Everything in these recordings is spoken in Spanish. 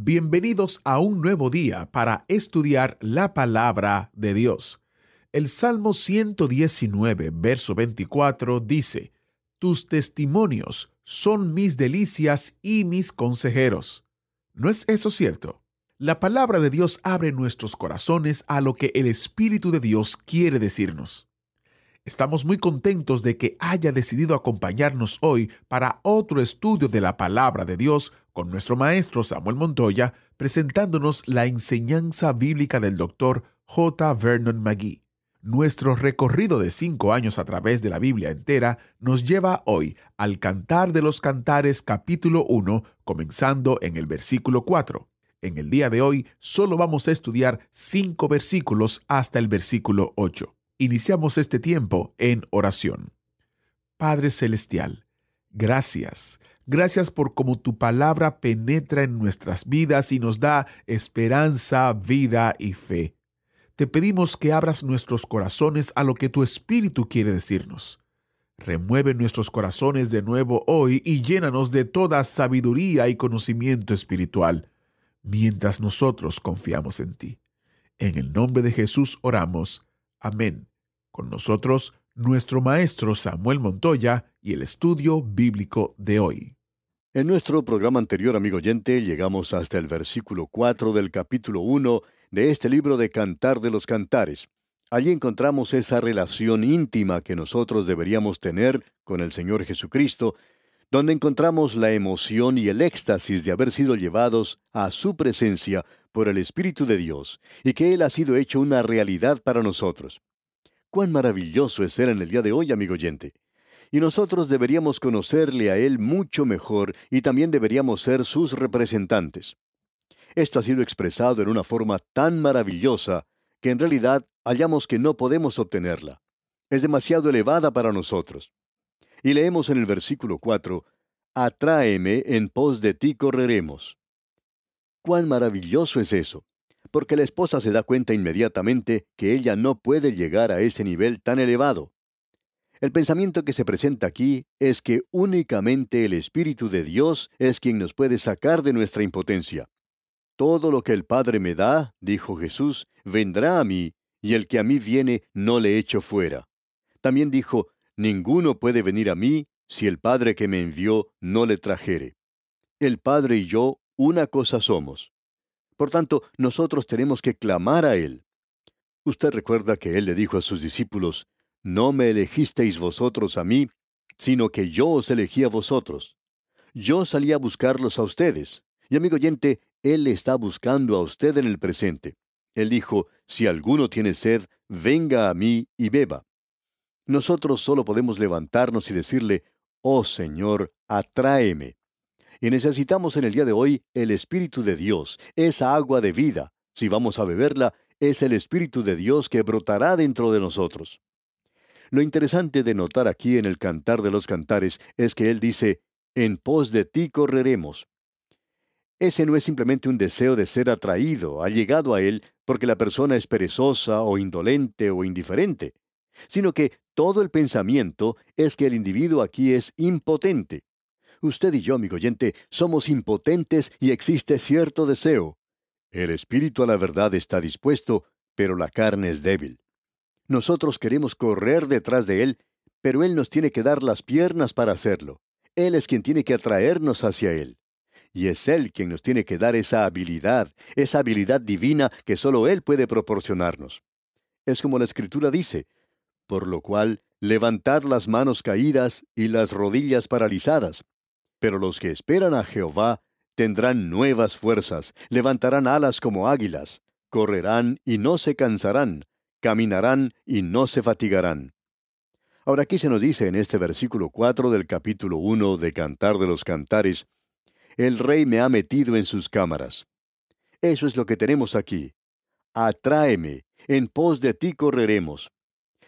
Bienvenidos a un nuevo día para estudiar la palabra de Dios. El Salmo 119, verso 24 dice, Tus testimonios son mis delicias y mis consejeros. ¿No es eso cierto? La palabra de Dios abre nuestros corazones a lo que el Espíritu de Dios quiere decirnos. Estamos muy contentos de que haya decidido acompañarnos hoy para otro estudio de la palabra de Dios con nuestro maestro Samuel Montoya, presentándonos la enseñanza bíblica del doctor J. Vernon McGee. Nuestro recorrido de cinco años a través de la Biblia entera nos lleva hoy al Cantar de los Cantares capítulo 1, comenzando en el versículo 4. En el día de hoy solo vamos a estudiar cinco versículos hasta el versículo 8. Iniciamos este tiempo en oración. Padre Celestial, gracias. Gracias por cómo tu palabra penetra en nuestras vidas y nos da esperanza, vida y fe. Te pedimos que abras nuestros corazones a lo que tu Espíritu quiere decirnos. Remueve nuestros corazones de nuevo hoy y llénanos de toda sabiduría y conocimiento espiritual, mientras nosotros confiamos en ti. En el nombre de Jesús oramos. Amén. Con nosotros, nuestro maestro Samuel Montoya y el estudio bíblico de hoy. En nuestro programa anterior, amigo oyente, llegamos hasta el versículo 4 del capítulo 1 de este libro de Cantar de los Cantares. Allí encontramos esa relación íntima que nosotros deberíamos tener con el Señor Jesucristo, donde encontramos la emoción y el éxtasis de haber sido llevados a su presencia por el Espíritu de Dios, y que Él ha sido hecho una realidad para nosotros. Cuán maravilloso es ser en el día de hoy, amigo oyente. Y nosotros deberíamos conocerle a Él mucho mejor y también deberíamos ser sus representantes. Esto ha sido expresado en una forma tan maravillosa que en realidad hallamos que no podemos obtenerla. Es demasiado elevada para nosotros. Y leemos en el versículo 4, Atráeme, en pos de ti correremos. Cuán maravilloso es eso porque la esposa se da cuenta inmediatamente que ella no puede llegar a ese nivel tan elevado. El pensamiento que se presenta aquí es que únicamente el Espíritu de Dios es quien nos puede sacar de nuestra impotencia. Todo lo que el Padre me da, dijo Jesús, vendrá a mí, y el que a mí viene no le echo fuera. También dijo, ninguno puede venir a mí si el Padre que me envió no le trajere. El Padre y yo una cosa somos. Por tanto, nosotros tenemos que clamar a Él. Usted recuerda que Él le dijo a sus discípulos, No me elegisteis vosotros a mí, sino que yo os elegí a vosotros. Yo salí a buscarlos a ustedes. Y amigo oyente, Él está buscando a usted en el presente. Él dijo, Si alguno tiene sed, venga a mí y beba. Nosotros solo podemos levantarnos y decirle, Oh Señor, atráeme. Y necesitamos en el día de hoy el Espíritu de Dios, esa agua de vida. Si vamos a beberla, es el Espíritu de Dios que brotará dentro de nosotros. Lo interesante de notar aquí en el Cantar de los Cantares es que Él dice, en pos de ti correremos. Ese no es simplemente un deseo de ser atraído, allegado a Él, porque la persona es perezosa o indolente o indiferente, sino que todo el pensamiento es que el individuo aquí es impotente. Usted y yo, amigo oyente, somos impotentes y existe cierto deseo. El espíritu a la verdad está dispuesto, pero la carne es débil. Nosotros queremos correr detrás de Él, pero Él nos tiene que dar las piernas para hacerlo. Él es quien tiene que atraernos hacia Él. Y es Él quien nos tiene que dar esa habilidad, esa habilidad divina que solo Él puede proporcionarnos. Es como la Escritura dice, por lo cual, levantad las manos caídas y las rodillas paralizadas, pero los que esperan a Jehová tendrán nuevas fuerzas, levantarán alas como águilas, correrán y no se cansarán, caminarán y no se fatigarán. Ahora aquí se nos dice en este versículo 4 del capítulo 1 de Cantar de los Cantares, el rey me ha metido en sus cámaras. Eso es lo que tenemos aquí. Atráeme, en pos de ti correremos.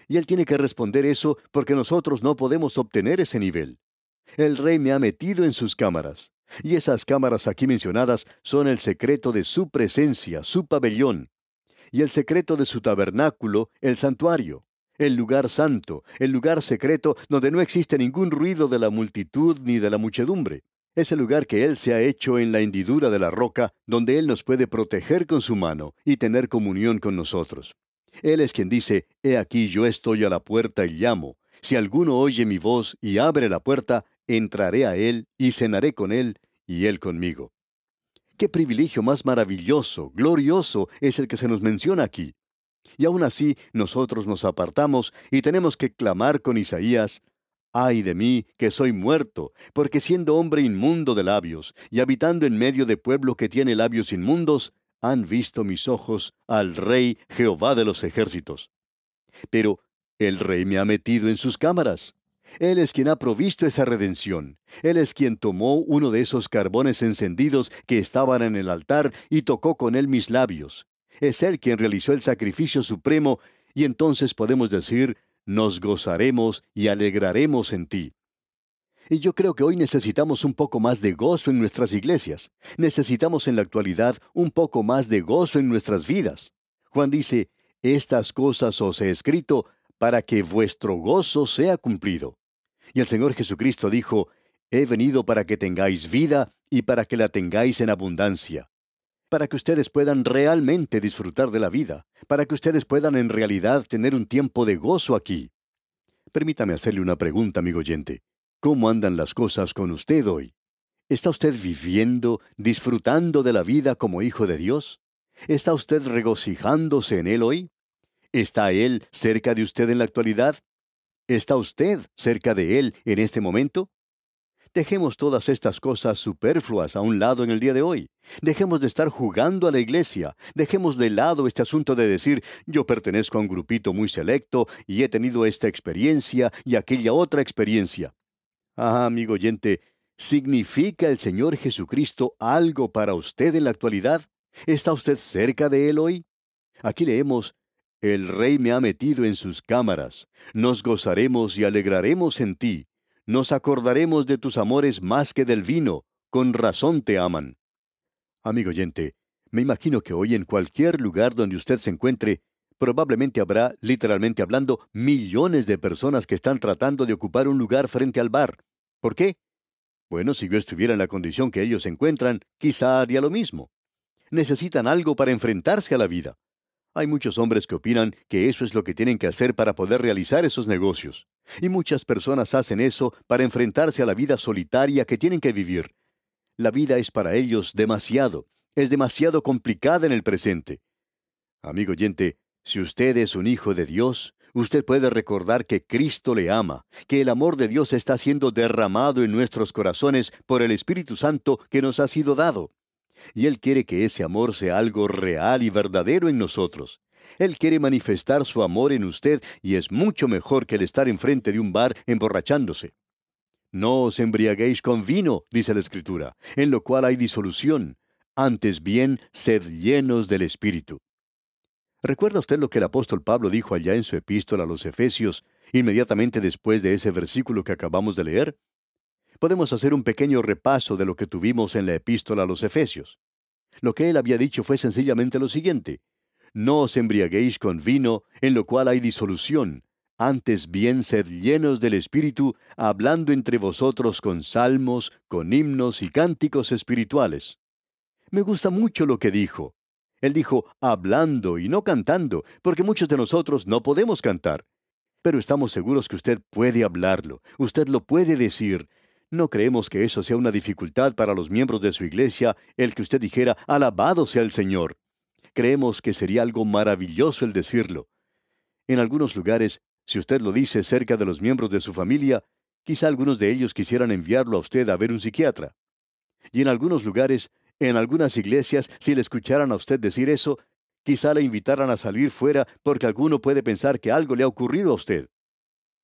Y él tiene que responder eso porque nosotros no podemos obtener ese nivel. El rey me ha metido en sus cámaras. Y esas cámaras aquí mencionadas son el secreto de su presencia, su pabellón, y el secreto de su tabernáculo, el santuario, el lugar santo, el lugar secreto donde no existe ningún ruido de la multitud ni de la muchedumbre. Es el lugar que Él se ha hecho en la hendidura de la roca, donde Él nos puede proteger con su mano y tener comunión con nosotros. Él es quien dice, He aquí yo estoy a la puerta y llamo. Si alguno oye mi voz y abre la puerta, entraré a Él y cenaré con Él y Él conmigo. Qué privilegio más maravilloso, glorioso es el que se nos menciona aquí. Y aún así nosotros nos apartamos y tenemos que clamar con Isaías, Ay de mí, que soy muerto, porque siendo hombre inmundo de labios, y habitando en medio de pueblo que tiene labios inmundos, han visto mis ojos al Rey Jehová de los ejércitos. Pero el Rey me ha metido en sus cámaras. Él es quien ha provisto esa redención. Él es quien tomó uno de esos carbones encendidos que estaban en el altar y tocó con él mis labios. Es Él quien realizó el sacrificio supremo y entonces podemos decir, nos gozaremos y alegraremos en ti. Y yo creo que hoy necesitamos un poco más de gozo en nuestras iglesias. Necesitamos en la actualidad un poco más de gozo en nuestras vidas. Juan dice, estas cosas os he escrito para que vuestro gozo sea cumplido. Y el Señor Jesucristo dijo, He venido para que tengáis vida y para que la tengáis en abundancia. Para que ustedes puedan realmente disfrutar de la vida, para que ustedes puedan en realidad tener un tiempo de gozo aquí. Permítame hacerle una pregunta, amigo oyente. ¿Cómo andan las cosas con usted hoy? ¿Está usted viviendo, disfrutando de la vida como hijo de Dios? ¿Está usted regocijándose en Él hoy? ¿Está Él cerca de usted en la actualidad? ¿Está usted cerca de Él en este momento? Dejemos todas estas cosas superfluas a un lado en el día de hoy. Dejemos de estar jugando a la iglesia. Dejemos de lado este asunto de decir yo pertenezco a un grupito muy selecto y he tenido esta experiencia y aquella otra experiencia. Ah, amigo oyente, ¿significa el Señor Jesucristo algo para usted en la actualidad? ¿Está usted cerca de Él hoy? Aquí leemos el Rey me ha metido en sus cámaras. Nos gozaremos y alegraremos en ti. Nos acordaremos de tus amores más que del vino. Con razón te aman. Amigo oyente, me imagino que hoy en cualquier lugar donde usted se encuentre, probablemente habrá, literalmente hablando, millones de personas que están tratando de ocupar un lugar frente al bar. ¿Por qué? Bueno, si yo estuviera en la condición que ellos se encuentran, quizá haría lo mismo. Necesitan algo para enfrentarse a la vida. Hay muchos hombres que opinan que eso es lo que tienen que hacer para poder realizar esos negocios. Y muchas personas hacen eso para enfrentarse a la vida solitaria que tienen que vivir. La vida es para ellos demasiado, es demasiado complicada en el presente. Amigo oyente, si usted es un hijo de Dios, usted puede recordar que Cristo le ama, que el amor de Dios está siendo derramado en nuestros corazones por el Espíritu Santo que nos ha sido dado. Y Él quiere que ese amor sea algo real y verdadero en nosotros. Él quiere manifestar su amor en usted y es mucho mejor que el estar enfrente de un bar emborrachándose. No os embriaguéis con vino, dice la Escritura, en lo cual hay disolución. Antes bien, sed llenos del Espíritu. ¿Recuerda usted lo que el apóstol Pablo dijo allá en su epístola a los Efesios, inmediatamente después de ese versículo que acabamos de leer? Podemos hacer un pequeño repaso de lo que tuvimos en la epístola a los Efesios. Lo que él había dicho fue sencillamente lo siguiente. No os embriaguéis con vino, en lo cual hay disolución, antes bien sed llenos del Espíritu, hablando entre vosotros con salmos, con himnos y cánticos espirituales. Me gusta mucho lo que dijo. Él dijo hablando y no cantando, porque muchos de nosotros no podemos cantar. Pero estamos seguros que usted puede hablarlo, usted lo puede decir, no creemos que eso sea una dificultad para los miembros de su iglesia el que usted dijera, alabado sea el Señor. Creemos que sería algo maravilloso el decirlo. En algunos lugares, si usted lo dice cerca de los miembros de su familia, quizá algunos de ellos quisieran enviarlo a usted a ver un psiquiatra. Y en algunos lugares, en algunas iglesias, si le escucharan a usted decir eso, quizá le invitaran a salir fuera porque alguno puede pensar que algo le ha ocurrido a usted.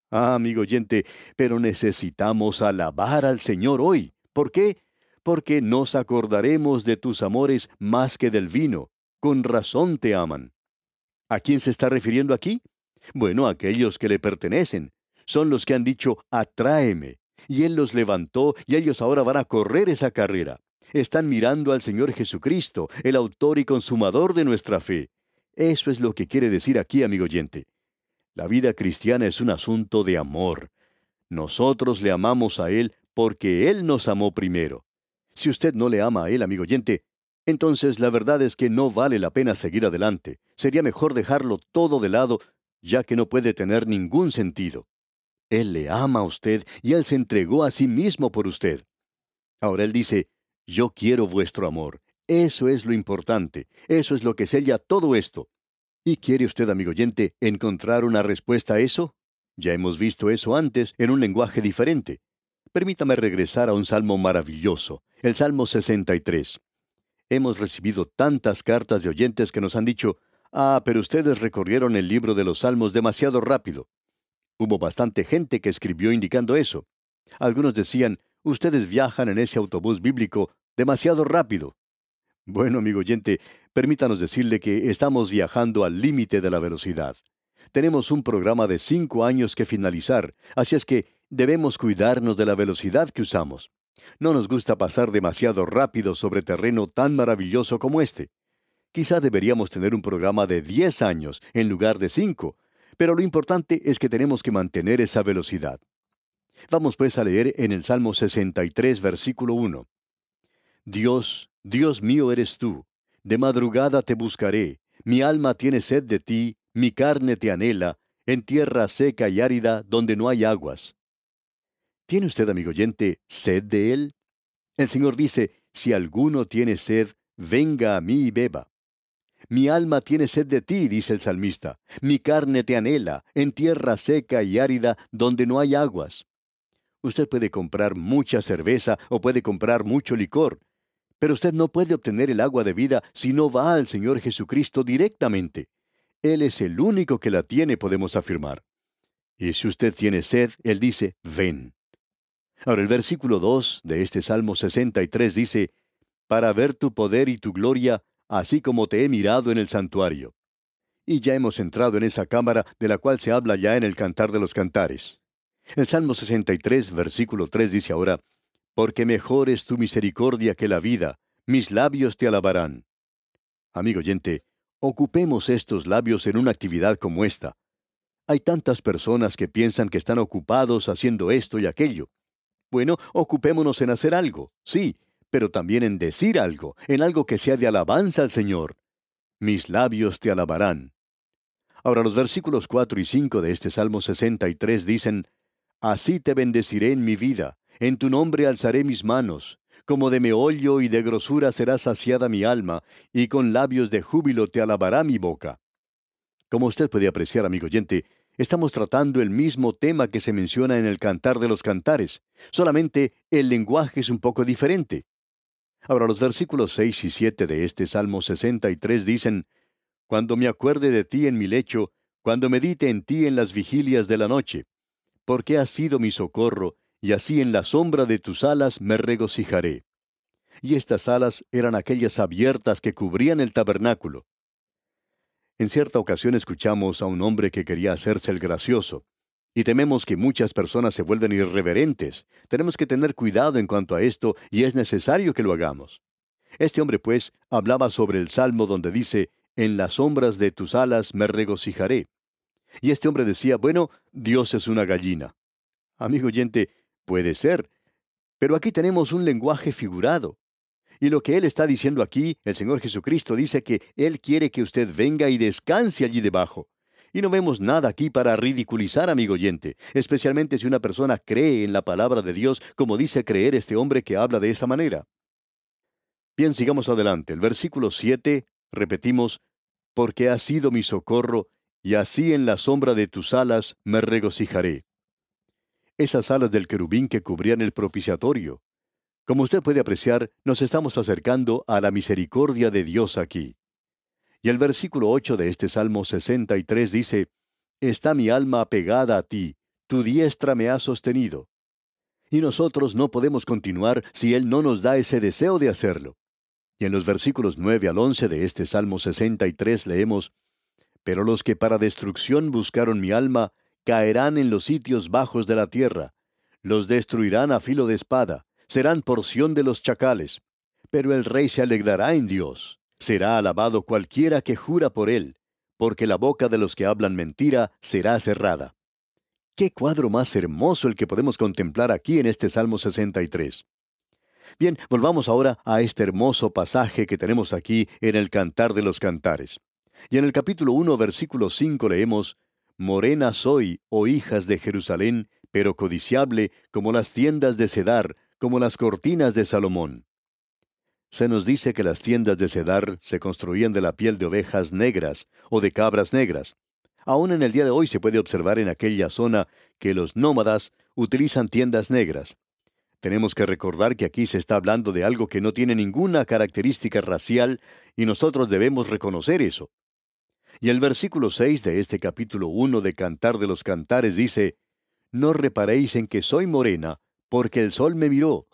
Ah, amigo oyente, pero necesitamos alabar al Señor hoy. ¿Por qué? porque nos acordaremos de tus amores más que del vino. Con razón te aman. ¿A quién se está refiriendo aquí? Bueno, a aquellos que le pertenecen. Son los que han dicho, atráeme. Y Él los levantó y ellos ahora van a correr esa carrera. Están mirando al Señor Jesucristo, el autor y consumador de nuestra fe. Eso es lo que quiere decir aquí, amigo oyente. La vida cristiana es un asunto de amor. Nosotros le amamos a Él porque Él nos amó primero. Si usted no le ama a Él, amigo oyente, entonces la verdad es que no vale la pena seguir adelante. Sería mejor dejarlo todo de lado, ya que no puede tener ningún sentido. Él le ama a usted y Él se entregó a sí mismo por usted. Ahora Él dice, yo quiero vuestro amor. Eso es lo importante. Eso es lo que sella todo esto. ¿Y quiere usted, amigo oyente, encontrar una respuesta a eso? Ya hemos visto eso antes en un lenguaje diferente. Permítame regresar a un salmo maravilloso, el Salmo 63. Hemos recibido tantas cartas de oyentes que nos han dicho, ah, pero ustedes recorrieron el libro de los salmos demasiado rápido. Hubo bastante gente que escribió indicando eso. Algunos decían, ustedes viajan en ese autobús bíblico demasiado rápido. Bueno, amigo oyente, permítanos decirle que estamos viajando al límite de la velocidad. Tenemos un programa de cinco años que finalizar, así es que debemos cuidarnos de la velocidad que usamos. No nos gusta pasar demasiado rápido sobre terreno tan maravilloso como este. Quizá deberíamos tener un programa de diez años en lugar de cinco, pero lo importante es que tenemos que mantener esa velocidad. Vamos pues a leer en el Salmo 63, versículo 1. Dios, Dios mío eres tú, de madrugada te buscaré, mi alma tiene sed de ti, mi carne te anhela, en tierra seca y árida donde no hay aguas. ¿Tiene usted, amigo oyente, sed de él? El Señor dice, si alguno tiene sed, venga a mí y beba. Mi alma tiene sed de ti, dice el salmista. Mi carne te anhela, en tierra seca y árida donde no hay aguas. Usted puede comprar mucha cerveza o puede comprar mucho licor, pero usted no puede obtener el agua de vida si no va al Señor Jesucristo directamente. Él es el único que la tiene, podemos afirmar. Y si usted tiene sed, Él dice, ven. Ahora el versículo 2 de este Salmo 63 dice, Para ver tu poder y tu gloria, así como te he mirado en el santuario. Y ya hemos entrado en esa cámara de la cual se habla ya en el Cantar de los Cantares. El Salmo 63, versículo 3 dice ahora, Porque mejor es tu misericordia que la vida, mis labios te alabarán. Amigo oyente, Ocupemos estos labios en una actividad como esta. Hay tantas personas que piensan que están ocupados haciendo esto y aquello. Bueno, ocupémonos en hacer algo, sí, pero también en decir algo, en algo que sea de alabanza al Señor. Mis labios te alabarán. Ahora los versículos 4 y 5 de este Salmo 63 dicen, Así te bendeciré en mi vida, en tu nombre alzaré mis manos, como de meollo y de grosura será saciada mi alma, y con labios de júbilo te alabará mi boca. Como usted puede apreciar, amigo oyente, estamos tratando el mismo tema que se menciona en el Cantar de los Cantares, solamente el lenguaje es un poco diferente. Ahora los versículos 6 y 7 de este Salmo 63 dicen, Cuando me acuerde de ti en mi lecho, cuando medite en ti en las vigilias de la noche, porque has sido mi socorro, y así en la sombra de tus alas me regocijaré. Y estas alas eran aquellas abiertas que cubrían el tabernáculo. En cierta ocasión escuchamos a un hombre que quería hacerse el gracioso, y tememos que muchas personas se vuelven irreverentes. Tenemos que tener cuidado en cuanto a esto, y es necesario que lo hagamos. Este hombre, pues, hablaba sobre el salmo donde dice, En las sombras de tus alas me regocijaré. Y este hombre decía, bueno, Dios es una gallina. Amigo oyente, Puede ser. Pero aquí tenemos un lenguaje figurado. Y lo que Él está diciendo aquí, el Señor Jesucristo dice que Él quiere que usted venga y descanse allí debajo. Y no vemos nada aquí para ridiculizar, amigo oyente, especialmente si una persona cree en la palabra de Dios como dice creer este hombre que habla de esa manera. Bien, sigamos adelante. El versículo 7, repetimos, porque has sido mi socorro, y así en la sombra de tus alas me regocijaré esas alas del querubín que cubrían el propiciatorio. Como usted puede apreciar, nos estamos acercando a la misericordia de Dios aquí. Y el versículo 8 de este Salmo 63 dice, Está mi alma apegada a ti, tu diestra me ha sostenido. Y nosotros no podemos continuar si Él no nos da ese deseo de hacerlo. Y en los versículos 9 al 11 de este Salmo 63 leemos, Pero los que para destrucción buscaron mi alma, caerán en los sitios bajos de la tierra. Los destruirán a filo de espada, serán porción de los chacales. Pero el rey se alegrará en Dios. Será alabado cualquiera que jura por él, porque la boca de los que hablan mentira será cerrada. Qué cuadro más hermoso el que podemos contemplar aquí en este Salmo 63. Bien, volvamos ahora a este hermoso pasaje que tenemos aquí en el Cantar de los Cantares. Y en el capítulo 1, versículo 5 leemos, Morena soy, oh hijas de Jerusalén, pero codiciable como las tiendas de Cedar, como las cortinas de Salomón. Se nos dice que las tiendas de Cedar se construían de la piel de ovejas negras o de cabras negras. Aún en el día de hoy se puede observar en aquella zona que los nómadas utilizan tiendas negras. Tenemos que recordar que aquí se está hablando de algo que no tiene ninguna característica racial y nosotros debemos reconocer eso. Y el versículo 6 de este capítulo 1 de Cantar de los Cantares dice, No reparéis en que soy morena, porque el sol me miró.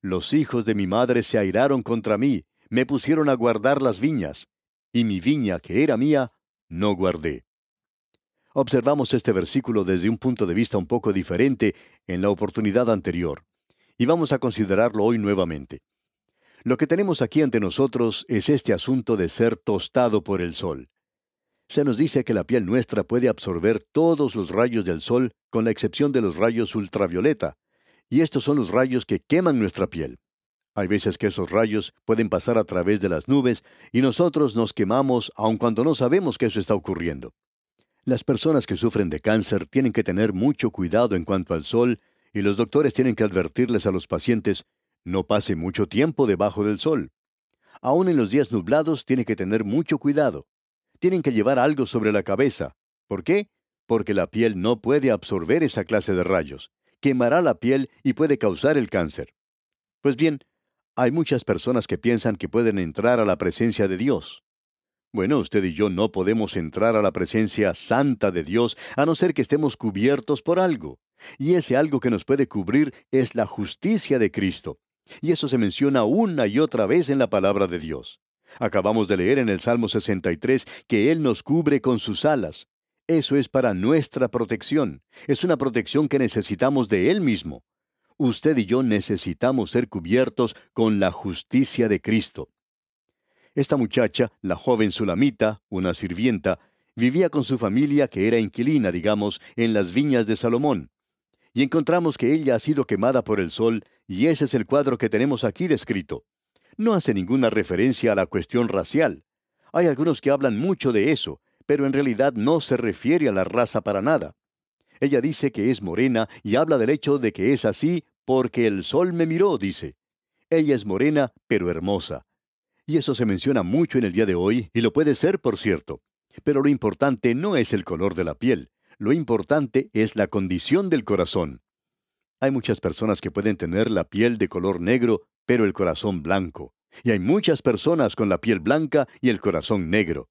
Los hijos de mi madre se airaron contra mí, me pusieron a guardar las viñas, y mi viña, que era mía, no guardé. Observamos este versículo desde un punto de vista un poco diferente en la oportunidad anterior y vamos a considerarlo hoy nuevamente. Lo que tenemos aquí ante nosotros es este asunto de ser tostado por el sol. Se nos dice que la piel nuestra puede absorber todos los rayos del sol, con la excepción de los rayos ultravioleta, y estos son los rayos que queman nuestra piel. Hay veces que esos rayos pueden pasar a través de las nubes y nosotros nos quemamos aun cuando no sabemos que eso está ocurriendo. Las personas que sufren de cáncer tienen que tener mucho cuidado en cuanto al sol y los doctores tienen que advertirles a los pacientes, no pase mucho tiempo debajo del sol. Aún en los días nublados tiene que tener mucho cuidado. Tienen que llevar algo sobre la cabeza. ¿Por qué? Porque la piel no puede absorber esa clase de rayos. Quemará la piel y puede causar el cáncer. Pues bien, hay muchas personas que piensan que pueden entrar a la presencia de Dios. Bueno, usted y yo no podemos entrar a la presencia santa de Dios a no ser que estemos cubiertos por algo. Y ese algo que nos puede cubrir es la justicia de Cristo. Y eso se menciona una y otra vez en la palabra de Dios. Acabamos de leer en el Salmo 63 que Él nos cubre con sus alas. Eso es para nuestra protección. Es una protección que necesitamos de Él mismo. Usted y yo necesitamos ser cubiertos con la justicia de Cristo. Esta muchacha, la joven Sulamita, una sirvienta, vivía con su familia que era inquilina, digamos, en las viñas de Salomón y encontramos que ella ha sido quemada por el sol, y ese es el cuadro que tenemos aquí descrito. No hace ninguna referencia a la cuestión racial. Hay algunos que hablan mucho de eso, pero en realidad no se refiere a la raza para nada. Ella dice que es morena y habla del hecho de que es así porque el sol me miró, dice. Ella es morena, pero hermosa. Y eso se menciona mucho en el día de hoy, y lo puede ser, por cierto. Pero lo importante no es el color de la piel, lo importante es la condición del corazón. Hay muchas personas que pueden tener la piel de color negro, pero el corazón blanco. Y hay muchas personas con la piel blanca y el corazón negro.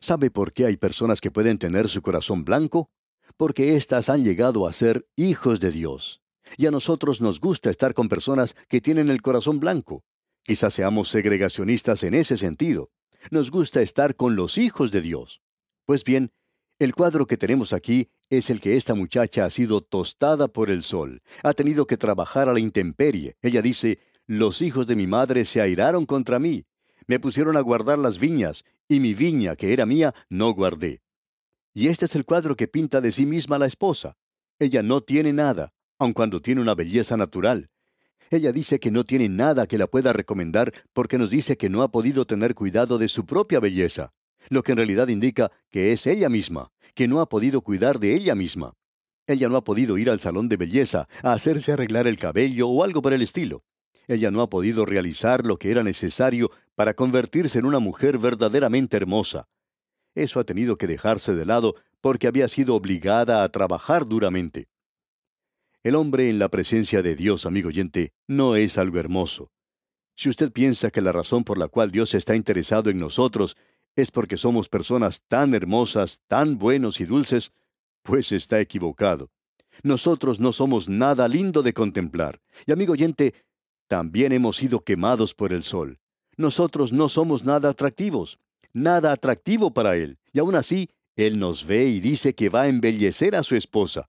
¿Sabe por qué hay personas que pueden tener su corazón blanco? Porque éstas han llegado a ser hijos de Dios. Y a nosotros nos gusta estar con personas que tienen el corazón blanco. Quizás seamos segregacionistas en ese sentido. Nos gusta estar con los hijos de Dios. Pues bien, el cuadro que tenemos aquí es el que esta muchacha ha sido tostada por el sol, ha tenido que trabajar a la intemperie. Ella dice, los hijos de mi madre se airaron contra mí, me pusieron a guardar las viñas, y mi viña, que era mía, no guardé. Y este es el cuadro que pinta de sí misma la esposa. Ella no tiene nada, aun cuando tiene una belleza natural. Ella dice que no tiene nada que la pueda recomendar porque nos dice que no ha podido tener cuidado de su propia belleza lo que en realidad indica que es ella misma, que no ha podido cuidar de ella misma. Ella no ha podido ir al salón de belleza, a hacerse arreglar el cabello o algo por el estilo. Ella no ha podido realizar lo que era necesario para convertirse en una mujer verdaderamente hermosa. Eso ha tenido que dejarse de lado porque había sido obligada a trabajar duramente. El hombre en la presencia de Dios, amigo oyente, no es algo hermoso. Si usted piensa que la razón por la cual Dios está interesado en nosotros es porque somos personas tan hermosas, tan buenos y dulces, pues está equivocado. nosotros no somos nada lindo de contemplar. Y amigo oyente, también hemos sido quemados por el sol. Nosotros no somos nada atractivos, nada atractivo para Él. Y aún así, Él nos ve y dice que va a embellecer a su esposa.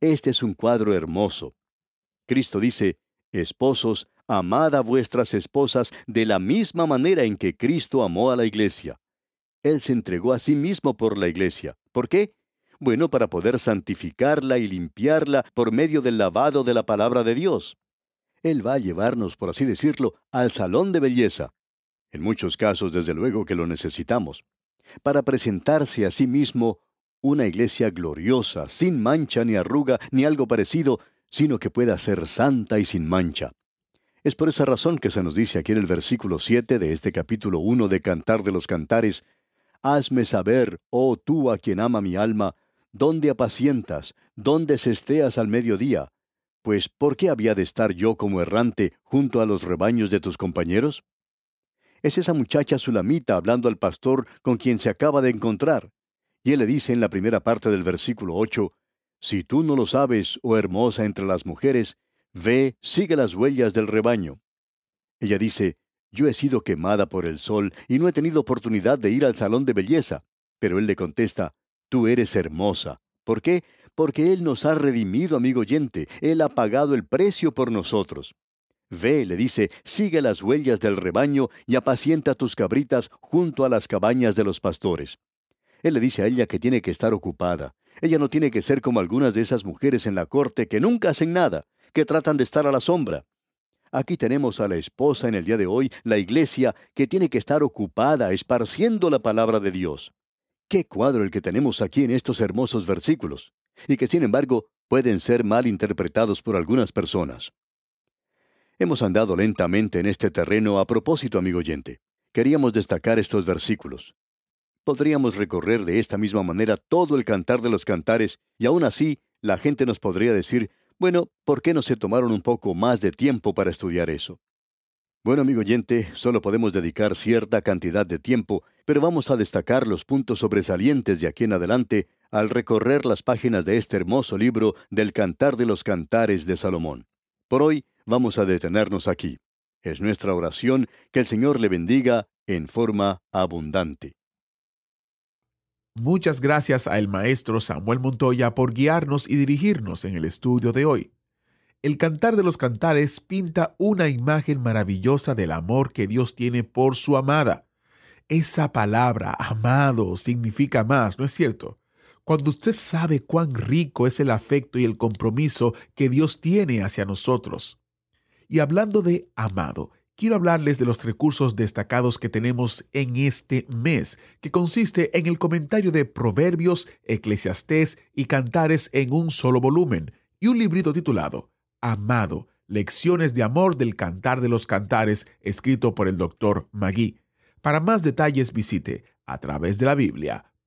Este es un cuadro hermoso. Cristo dice, Esposos, amad a vuestras esposas de la misma manera en que Cristo amó a la iglesia. Él se entregó a sí mismo por la iglesia. ¿Por qué? Bueno, para poder santificarla y limpiarla por medio del lavado de la palabra de Dios. Él va a llevarnos, por así decirlo, al salón de belleza. En muchos casos, desde luego que lo necesitamos. Para presentarse a sí mismo una iglesia gloriosa, sin mancha ni arruga ni algo parecido, sino que pueda ser santa y sin mancha. Es por esa razón que se nos dice aquí en el versículo 7 de este capítulo 1 de Cantar de los Cantares, Hazme saber, oh tú a quien ama mi alma, dónde apacientas, dónde cesteas al mediodía. Pues, ¿por qué había de estar yo como errante junto a los rebaños de tus compañeros? Es esa muchacha sulamita hablando al pastor con quien se acaba de encontrar. Y él le dice en la primera parte del versículo 8, Si tú no lo sabes, oh hermosa entre las mujeres, ve, sigue las huellas del rebaño. Ella dice, Yo he sido quemada por el sol y no he tenido oportunidad de ir al salón de belleza. Pero él le contesta, Tú eres hermosa. ¿Por qué? Porque Él nos ha redimido, amigo oyente. Él ha pagado el precio por nosotros. Ve, le dice, sigue las huellas del rebaño y apacienta tus cabritas junto a las cabañas de los pastores. Él le dice a ella que tiene que estar ocupada. Ella no tiene que ser como algunas de esas mujeres en la corte que nunca hacen nada, que tratan de estar a la sombra. Aquí tenemos a la esposa en el día de hoy, la iglesia, que tiene que estar ocupada esparciendo la palabra de Dios. Qué cuadro el que tenemos aquí en estos hermosos versículos, y que sin embargo pueden ser mal interpretados por algunas personas. Hemos andado lentamente en este terreno a propósito, amigo oyente. Queríamos destacar estos versículos. Podríamos recorrer de esta misma manera todo el cantar de los cantares, y aún así la gente nos podría decir, bueno, ¿por qué no se tomaron un poco más de tiempo para estudiar eso? Bueno, amigo oyente, solo podemos dedicar cierta cantidad de tiempo, pero vamos a destacar los puntos sobresalientes de aquí en adelante al recorrer las páginas de este hermoso libro del Cantar de los Cantares de Salomón. Por hoy vamos a detenernos aquí. Es nuestra oración que el Señor le bendiga en forma abundante. Muchas gracias al maestro Samuel Montoya por guiarnos y dirigirnos en el estudio de hoy. El Cantar de los Cantares pinta una imagen maravillosa del amor que Dios tiene por su amada. Esa palabra, amado, significa más, ¿no es cierto? Cuando usted sabe cuán rico es el afecto y el compromiso que Dios tiene hacia nosotros. Y hablando de amado, quiero hablarles de los recursos destacados que tenemos en este mes, que consiste en el comentario de Proverbios, Eclesiastés y Cantares en un solo volumen, y un librito titulado Amado, Lecciones de Amor del Cantar de los Cantares, escrito por el Dr. Magui. Para más detalles visite a través de la